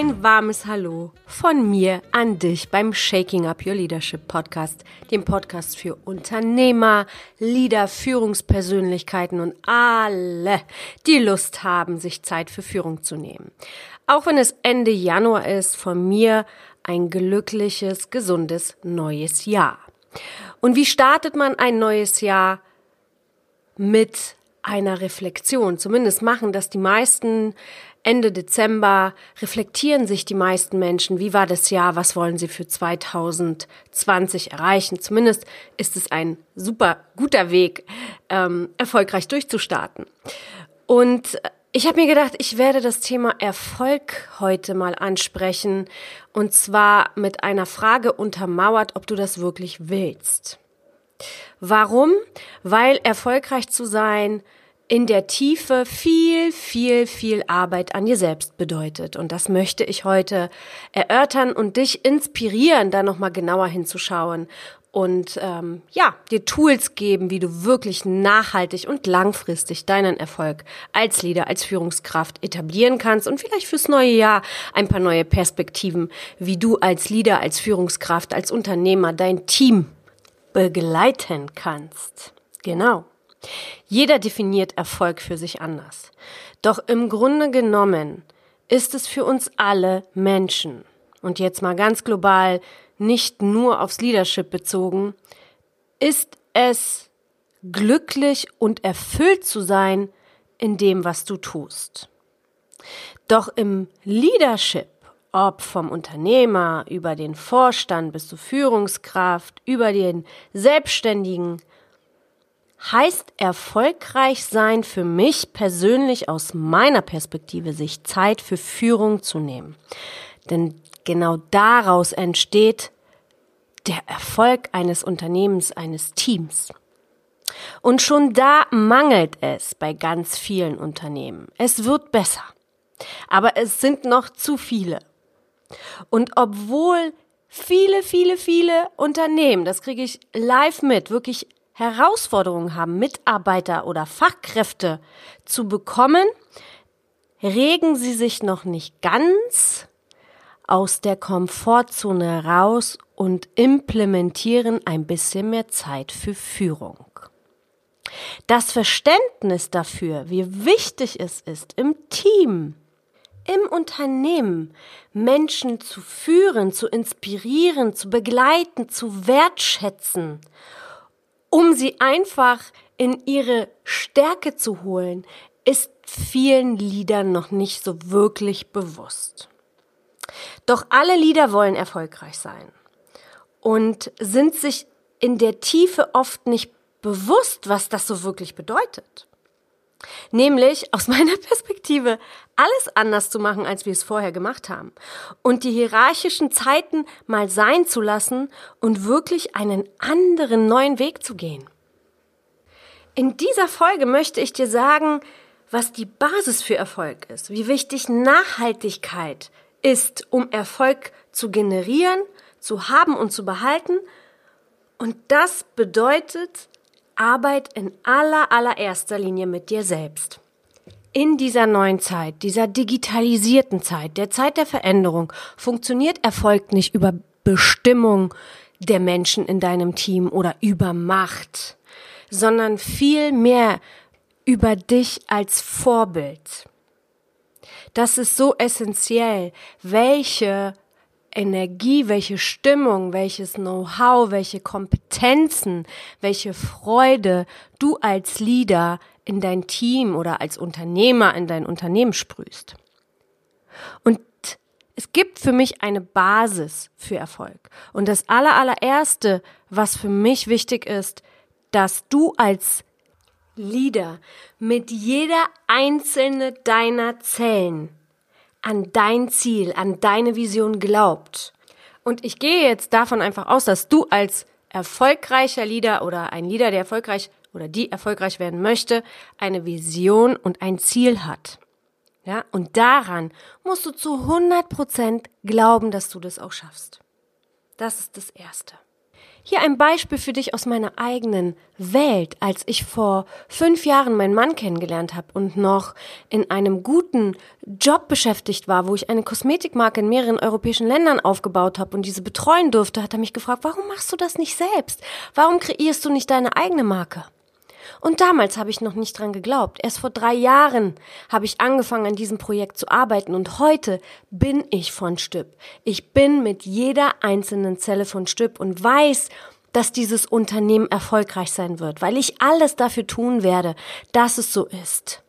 Ein warmes Hallo von mir an dich beim Shaking Up Your Leadership Podcast, dem Podcast für Unternehmer, Leader, Führungspersönlichkeiten und alle, die Lust haben, sich Zeit für Führung zu nehmen. Auch wenn es Ende Januar ist, von mir ein glückliches, gesundes neues Jahr. Und wie startet man ein neues Jahr? Mit einer Reflexion. Zumindest machen das die meisten Ende Dezember reflektieren sich die meisten Menschen, wie war das Jahr, was wollen sie für 2020 erreichen. Zumindest ist es ein super guter Weg, ähm, erfolgreich durchzustarten. Und ich habe mir gedacht, ich werde das Thema Erfolg heute mal ansprechen und zwar mit einer Frage untermauert, ob du das wirklich willst. Warum? Weil erfolgreich zu sein in der Tiefe viel, viel, viel Arbeit an dir selbst bedeutet. Und das möchte ich heute erörtern und dich inspirieren, da nochmal genauer hinzuschauen und ähm, ja, dir Tools geben, wie du wirklich nachhaltig und langfristig deinen Erfolg als Leader, als Führungskraft etablieren kannst und vielleicht fürs neue Jahr ein paar neue Perspektiven, wie du als Leader, als Führungskraft, als Unternehmer dein Team begleiten kannst. Genau. Jeder definiert Erfolg für sich anders. Doch im Grunde genommen ist es für uns alle Menschen, und jetzt mal ganz global, nicht nur aufs Leadership bezogen, ist es glücklich und erfüllt zu sein in dem, was du tust. Doch im Leadership, ob vom Unternehmer über den Vorstand bis zur Führungskraft, über den Selbstständigen, heißt erfolgreich sein für mich persönlich aus meiner Perspektive, sich Zeit für Führung zu nehmen. Denn genau daraus entsteht der Erfolg eines Unternehmens, eines Teams. Und schon da mangelt es bei ganz vielen Unternehmen. Es wird besser. Aber es sind noch zu viele. Und obwohl viele, viele, viele Unternehmen, das kriege ich live mit, wirklich Herausforderungen haben, Mitarbeiter oder Fachkräfte zu bekommen, regen sie sich noch nicht ganz aus der Komfortzone raus und implementieren ein bisschen mehr Zeit für Führung. Das Verständnis dafür, wie wichtig es ist, im Team, im Unternehmen Menschen zu führen, zu inspirieren, zu begleiten, zu wertschätzen um sie einfach in ihre Stärke zu holen, ist vielen Liedern noch nicht so wirklich bewusst. Doch alle Lieder wollen erfolgreich sein und sind sich in der Tiefe oft nicht bewusst, was das so wirklich bedeutet. Nämlich aus meiner Perspektive alles anders zu machen, als wir es vorher gemacht haben. Und die hierarchischen Zeiten mal sein zu lassen und wirklich einen anderen neuen Weg zu gehen. In dieser Folge möchte ich dir sagen, was die Basis für Erfolg ist, wie wichtig Nachhaltigkeit ist, um Erfolg zu generieren, zu haben und zu behalten. Und das bedeutet, Arbeit in aller, allererster Linie mit dir selbst. In dieser neuen Zeit, dieser digitalisierten Zeit, der Zeit der Veränderung, funktioniert Erfolg nicht über Bestimmung der Menschen in deinem Team oder über Macht, sondern viel mehr über dich als Vorbild. Das ist so essentiell, welche Energie, welche Stimmung, welches Know-how, welche Kompetenzen, welche Freude du als Leader in dein Team oder als Unternehmer in dein Unternehmen sprühst. Und es gibt für mich eine Basis für Erfolg. Und das aller, allererste, was für mich wichtig ist, dass du als Leader mit jeder einzelne deiner Zellen an dein Ziel, an deine Vision glaubt. Und ich gehe jetzt davon einfach aus, dass du als erfolgreicher Leader oder ein Leader, der erfolgreich oder die erfolgreich werden möchte, eine Vision und ein Ziel hat. Ja, und daran musst du zu 100 Prozent glauben, dass du das auch schaffst. Das ist das Erste. Hier ein Beispiel für dich aus meiner eigenen Welt, als ich vor fünf Jahren meinen Mann kennengelernt habe und noch in einem guten Job beschäftigt war, wo ich eine Kosmetikmarke in mehreren europäischen Ländern aufgebaut habe und diese betreuen durfte, hat er mich gefragt, warum machst du das nicht selbst? Warum kreierst du nicht deine eigene Marke? Und damals habe ich noch nicht dran geglaubt. Erst vor drei Jahren habe ich angefangen, an diesem Projekt zu arbeiten und heute bin ich von Stüpp. Ich bin mit jeder einzelnen Zelle von Stüpp und weiß, dass dieses Unternehmen erfolgreich sein wird, weil ich alles dafür tun werde, dass es so ist.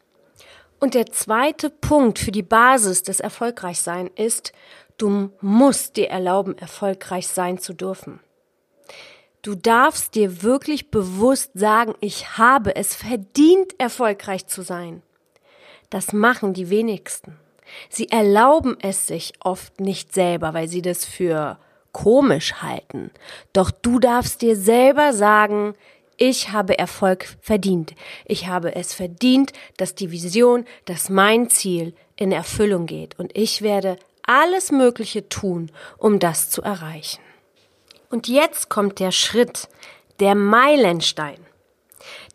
Und der zweite Punkt für die Basis des Erfolgreichsein ist, du musst dir erlauben, erfolgreich sein zu dürfen. Du darfst dir wirklich bewusst sagen, ich habe es verdient, erfolgreich zu sein. Das machen die wenigsten. Sie erlauben es sich oft nicht selber, weil sie das für komisch halten. Doch du darfst dir selber sagen, ich habe Erfolg verdient. Ich habe es verdient, dass die Vision, dass mein Ziel in Erfüllung geht. Und ich werde alles Mögliche tun, um das zu erreichen. Und jetzt kommt der Schritt, der Meilenstein,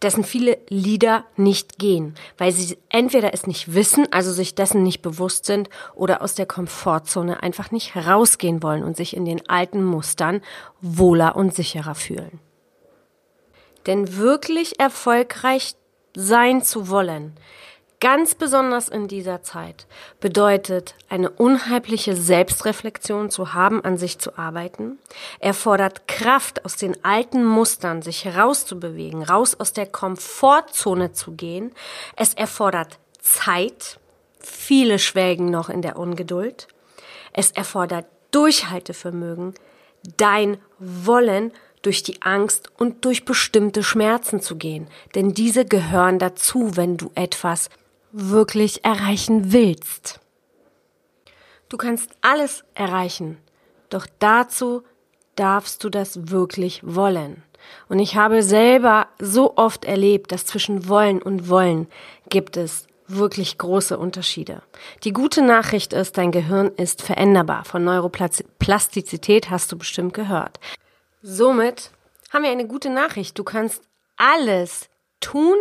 dessen viele Lieder nicht gehen, weil sie entweder es nicht wissen, also sich dessen nicht bewusst sind, oder aus der Komfortzone einfach nicht rausgehen wollen und sich in den alten Mustern wohler und sicherer fühlen. Denn wirklich erfolgreich sein zu wollen, Ganz besonders in dieser Zeit bedeutet eine unheimliche Selbstreflexion zu haben, an sich zu arbeiten. Er fordert Kraft aus den alten Mustern, sich herauszubewegen, raus aus der Komfortzone zu gehen. Es erfordert Zeit. Viele schwelgen noch in der Ungeduld. Es erfordert Durchhaltevermögen, dein Wollen durch die Angst und durch bestimmte Schmerzen zu gehen. Denn diese gehören dazu, wenn du etwas wirklich erreichen willst. Du kannst alles erreichen, doch dazu darfst du das wirklich wollen. Und ich habe selber so oft erlebt, dass zwischen wollen und wollen gibt es wirklich große Unterschiede. Die gute Nachricht ist, dein Gehirn ist veränderbar. Von Neuroplastizität hast du bestimmt gehört. Somit haben wir eine gute Nachricht. Du kannst alles tun,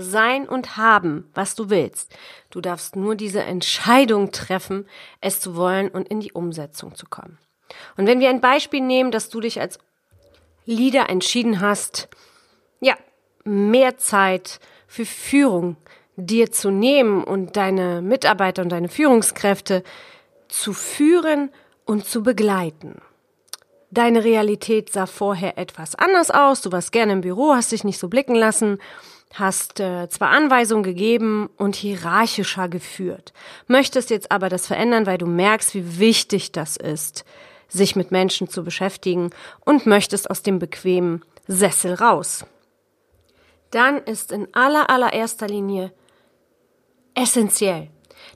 sein und haben, was du willst. Du darfst nur diese Entscheidung treffen, es zu wollen und in die Umsetzung zu kommen. Und wenn wir ein Beispiel nehmen, dass du dich als Leader entschieden hast, ja, mehr Zeit für Führung dir zu nehmen und deine Mitarbeiter und deine Führungskräfte zu führen und zu begleiten. Deine Realität sah vorher etwas anders aus, du warst gerne im Büro, hast dich nicht so blicken lassen hast äh, zwar Anweisungen gegeben und hierarchischer geführt, möchtest jetzt aber das verändern, weil du merkst, wie wichtig das ist, sich mit Menschen zu beschäftigen und möchtest aus dem bequemen Sessel raus. Dann ist in aller allererster Linie essentiell,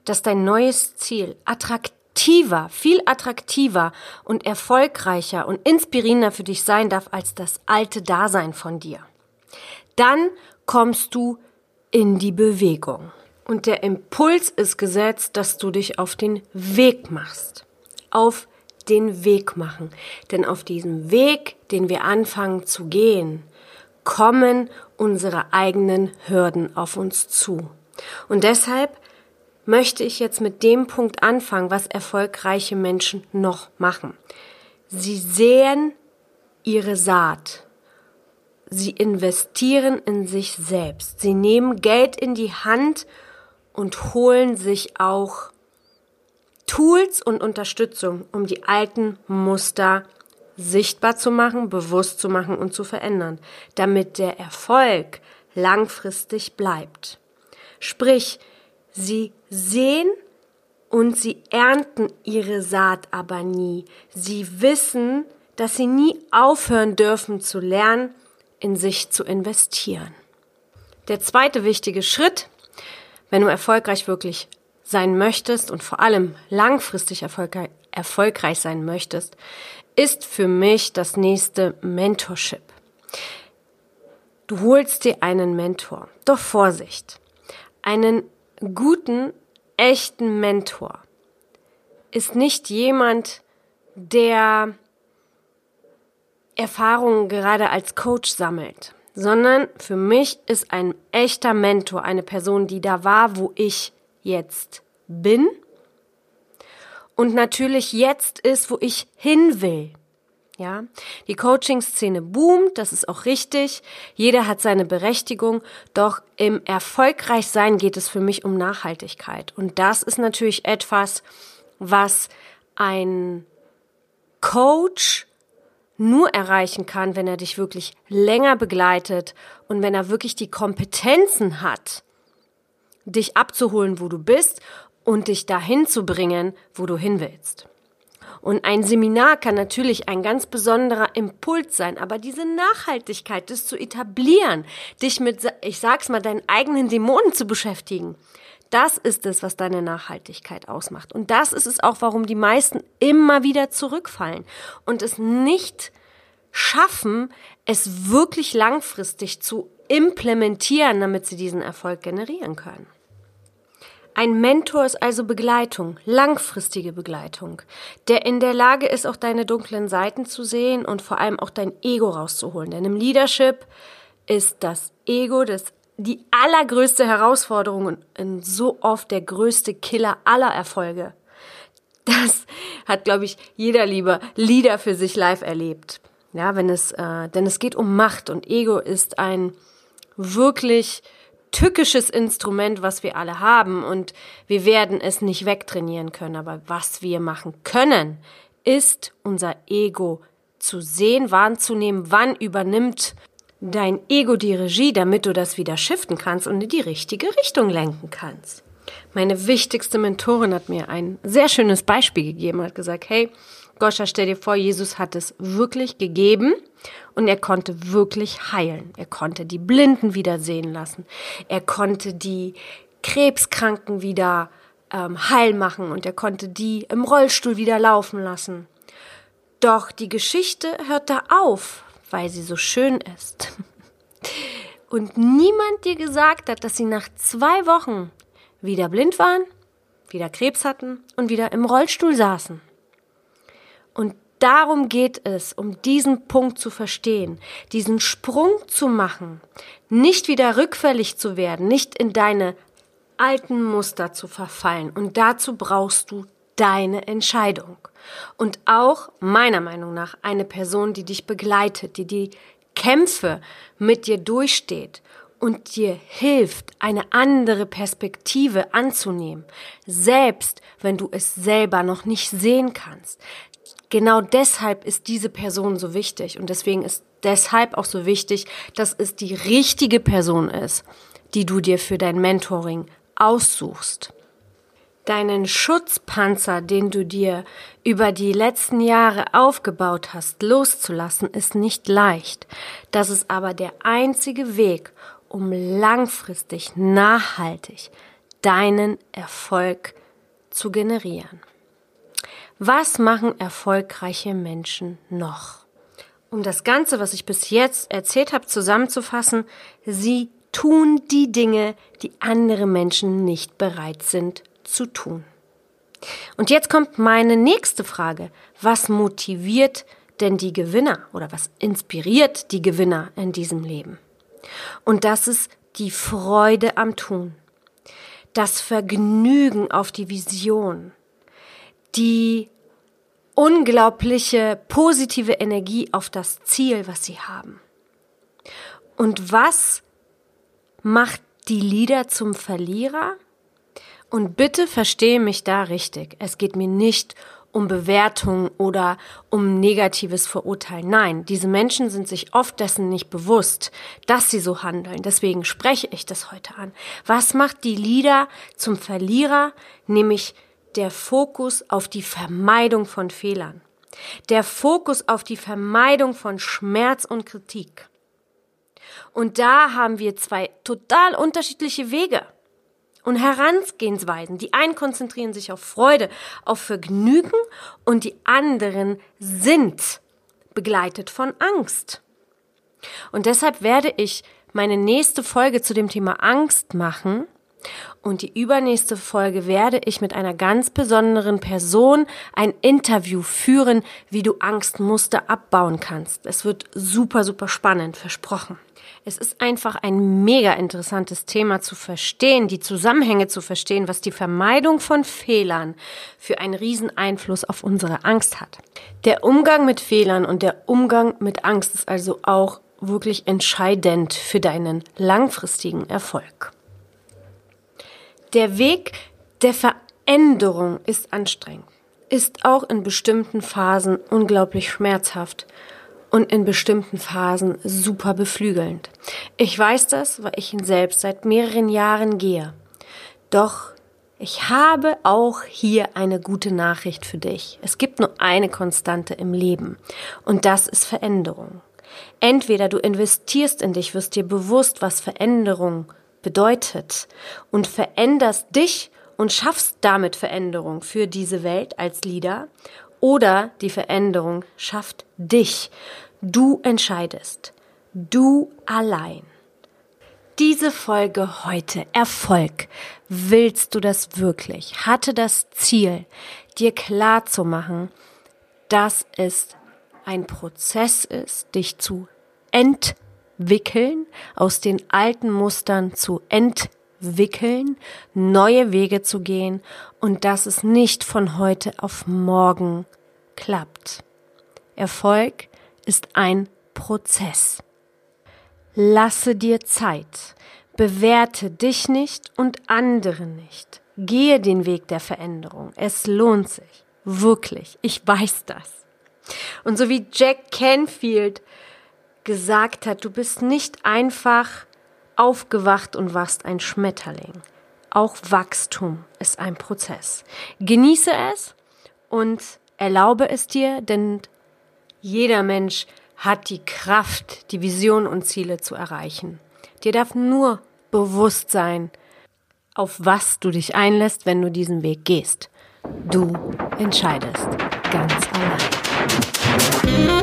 dass dein neues Ziel attraktiver, viel attraktiver und erfolgreicher und inspirierender für dich sein darf als das alte Dasein von dir. Dann kommst du in die Bewegung. Und der Impuls ist gesetzt, dass du dich auf den Weg machst. Auf den Weg machen. Denn auf diesem Weg, den wir anfangen zu gehen, kommen unsere eigenen Hürden auf uns zu. Und deshalb möchte ich jetzt mit dem Punkt anfangen, was erfolgreiche Menschen noch machen. Sie sehen ihre Saat Sie investieren in sich selbst. Sie nehmen Geld in die Hand und holen sich auch Tools und Unterstützung, um die alten Muster sichtbar zu machen, bewusst zu machen und zu verändern, damit der Erfolg langfristig bleibt. Sprich, sie sehen und sie ernten ihre Saat aber nie. Sie wissen, dass sie nie aufhören dürfen zu lernen in sich zu investieren. Der zweite wichtige Schritt, wenn du erfolgreich wirklich sein möchtest und vor allem langfristig erfolgreich, sein möchtest, ist für mich das nächste Mentorship. Du holst dir einen Mentor. Doch Vorsicht. Einen guten, echten Mentor ist nicht jemand, der Erfahrungen gerade als Coach sammelt, sondern für mich ist ein echter Mentor eine Person, die da war, wo ich jetzt bin und natürlich jetzt ist, wo ich hin will. Ja, die Coaching-Szene boomt, das ist auch richtig. Jeder hat seine Berechtigung. Doch im Erfolgreichsein geht es für mich um Nachhaltigkeit. Und das ist natürlich etwas, was ein Coach nur erreichen kann, wenn er dich wirklich länger begleitet und wenn er wirklich die Kompetenzen hat, dich abzuholen, wo du bist und dich dahin zu bringen, wo du hin willst. Und ein Seminar kann natürlich ein ganz besonderer Impuls sein, aber diese Nachhaltigkeit, das zu etablieren, dich mit, ich sag's mal, deinen eigenen Dämonen zu beschäftigen, das ist es, was deine Nachhaltigkeit ausmacht. Und das ist es auch, warum die meisten immer wieder zurückfallen und es nicht schaffen, es wirklich langfristig zu implementieren, damit sie diesen Erfolg generieren können. Ein Mentor ist also Begleitung, langfristige Begleitung, der in der Lage ist, auch deine dunklen Seiten zu sehen und vor allem auch dein Ego rauszuholen. Denn im Leadership ist das Ego das, die allergrößte Herausforderung und so oft der größte Killer aller Erfolge. Das hat, glaube ich, jeder lieber Leader für sich live erlebt. Ja, wenn es, äh, denn es geht um Macht und Ego ist ein wirklich tückisches Instrument, was wir alle haben und wir werden es nicht wegtrainieren können. Aber was wir machen können, ist unser Ego zu sehen, wahrzunehmen, wann übernimmt dein Ego die Regie, damit du das wieder shiften kannst und in die richtige Richtung lenken kannst. Meine wichtigste Mentorin hat mir ein sehr schönes Beispiel gegeben, hat gesagt, hey, Goscha, stell dir vor, Jesus hat es wirklich gegeben und er konnte wirklich heilen. Er konnte die Blinden wieder sehen lassen. Er konnte die Krebskranken wieder ähm, heil machen und er konnte die im Rollstuhl wieder laufen lassen. Doch die Geschichte hört da auf, weil sie so schön ist. Und niemand dir gesagt hat, dass sie nach zwei Wochen wieder blind waren, wieder Krebs hatten und wieder im Rollstuhl saßen. Und darum geht es, um diesen Punkt zu verstehen, diesen Sprung zu machen, nicht wieder rückfällig zu werden, nicht in deine alten Muster zu verfallen. Und dazu brauchst du deine Entscheidung. Und auch meiner Meinung nach eine Person, die dich begleitet, die die Kämpfe mit dir durchsteht und dir hilft, eine andere Perspektive anzunehmen, selbst wenn du es selber noch nicht sehen kannst, genau deshalb ist diese Person so wichtig und deswegen ist deshalb auch so wichtig, dass es die richtige Person ist, die du dir für dein Mentoring aussuchst. Deinen Schutzpanzer, den du dir über die letzten Jahre aufgebaut hast, loszulassen, ist nicht leicht. Das ist aber der einzige Weg, um langfristig, nachhaltig deinen Erfolg zu generieren. Was machen erfolgreiche Menschen noch? Um das Ganze, was ich bis jetzt erzählt habe, zusammenzufassen, sie tun die Dinge, die andere Menschen nicht bereit sind zu tun. Und jetzt kommt meine nächste Frage. Was motiviert denn die Gewinner oder was inspiriert die Gewinner in diesem Leben? Und das ist die Freude am Tun, das Vergnügen auf die Vision, die unglaubliche positive Energie auf das Ziel, was sie haben. Und was macht die Lieder zum Verlierer? Und bitte verstehe mich da richtig. Es geht mir nicht um Bewertung oder um negatives Verurteilen. Nein, diese Menschen sind sich oft dessen nicht bewusst, dass sie so handeln. Deswegen spreche ich das heute an. Was macht die Lieder zum Verlierer? Nämlich der Fokus auf die Vermeidung von Fehlern. Der Fokus auf die Vermeidung von Schmerz und Kritik. Und da haben wir zwei total unterschiedliche Wege und Herangehensweisen. Die einen konzentrieren sich auf Freude, auf Vergnügen und die anderen sind begleitet von Angst. Und deshalb werde ich meine nächste Folge zu dem Thema Angst machen Und die übernächste Folge werde ich mit einer ganz besonderen Person ein Interview führen, wie du Angstmuster abbauen kannst. Es wird super, super spannend, versprochen. Es ist einfach ein mega interessantes Thema zu verstehen, die Zusammenhänge zu verstehen, was die Vermeidung von Fehlern für einen riesen Einfluss auf unsere Angst hat. Der Umgang mit Fehlern und der Umgang mit Angst ist also auch wirklich entscheidend für deinen langfristigen Erfolg. Der Weg der Veränderung ist anstrengend, ist auch in bestimmten Phasen unglaublich schmerzhaft und in bestimmten Phasen super beflügelnd. Ich weiß das, weil ich ihn selbst seit mehreren Jahren gehe. Doch ich habe auch hier eine gute Nachricht für dich. Es gibt nur eine Konstante im Leben und das ist Veränderung. Entweder du investierst in dich, wirst dir bewusst, was Veränderung bedeutet und veränderst dich und schaffst damit Veränderung für diese Welt als Leader oder die Veränderung schafft dich. Du entscheidest. Du allein. Diese Folge heute Erfolg. Willst du das wirklich? Hatte das Ziel, dir klar zu machen, dass es ein Prozess ist, dich zu entwickeln entwickeln, aus den alten Mustern zu entwickeln, neue Wege zu gehen und dass es nicht von heute auf morgen klappt. Erfolg ist ein Prozess. Lasse dir Zeit. Bewerte dich nicht und andere nicht. Gehe den Weg der Veränderung. Es lohnt sich. Wirklich. Ich weiß das. Und so wie Jack Canfield gesagt hat, du bist nicht einfach aufgewacht und warst ein Schmetterling. Auch Wachstum ist ein Prozess. Genieße es und erlaube es dir, denn jeder Mensch hat die Kraft, die Vision und Ziele zu erreichen. Dir darf nur bewusst sein, auf was du dich einlässt, wenn du diesen Weg gehst. Du entscheidest ganz allein.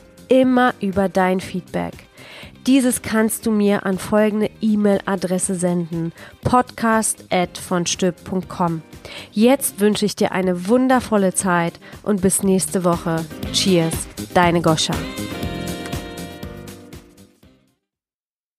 immer über dein Feedback. Dieses kannst du mir an folgende E-Mail-Adresse senden: podcast@vonstüb.com. Jetzt wünsche ich dir eine wundervolle Zeit und bis nächste Woche. Cheers, deine Goscha.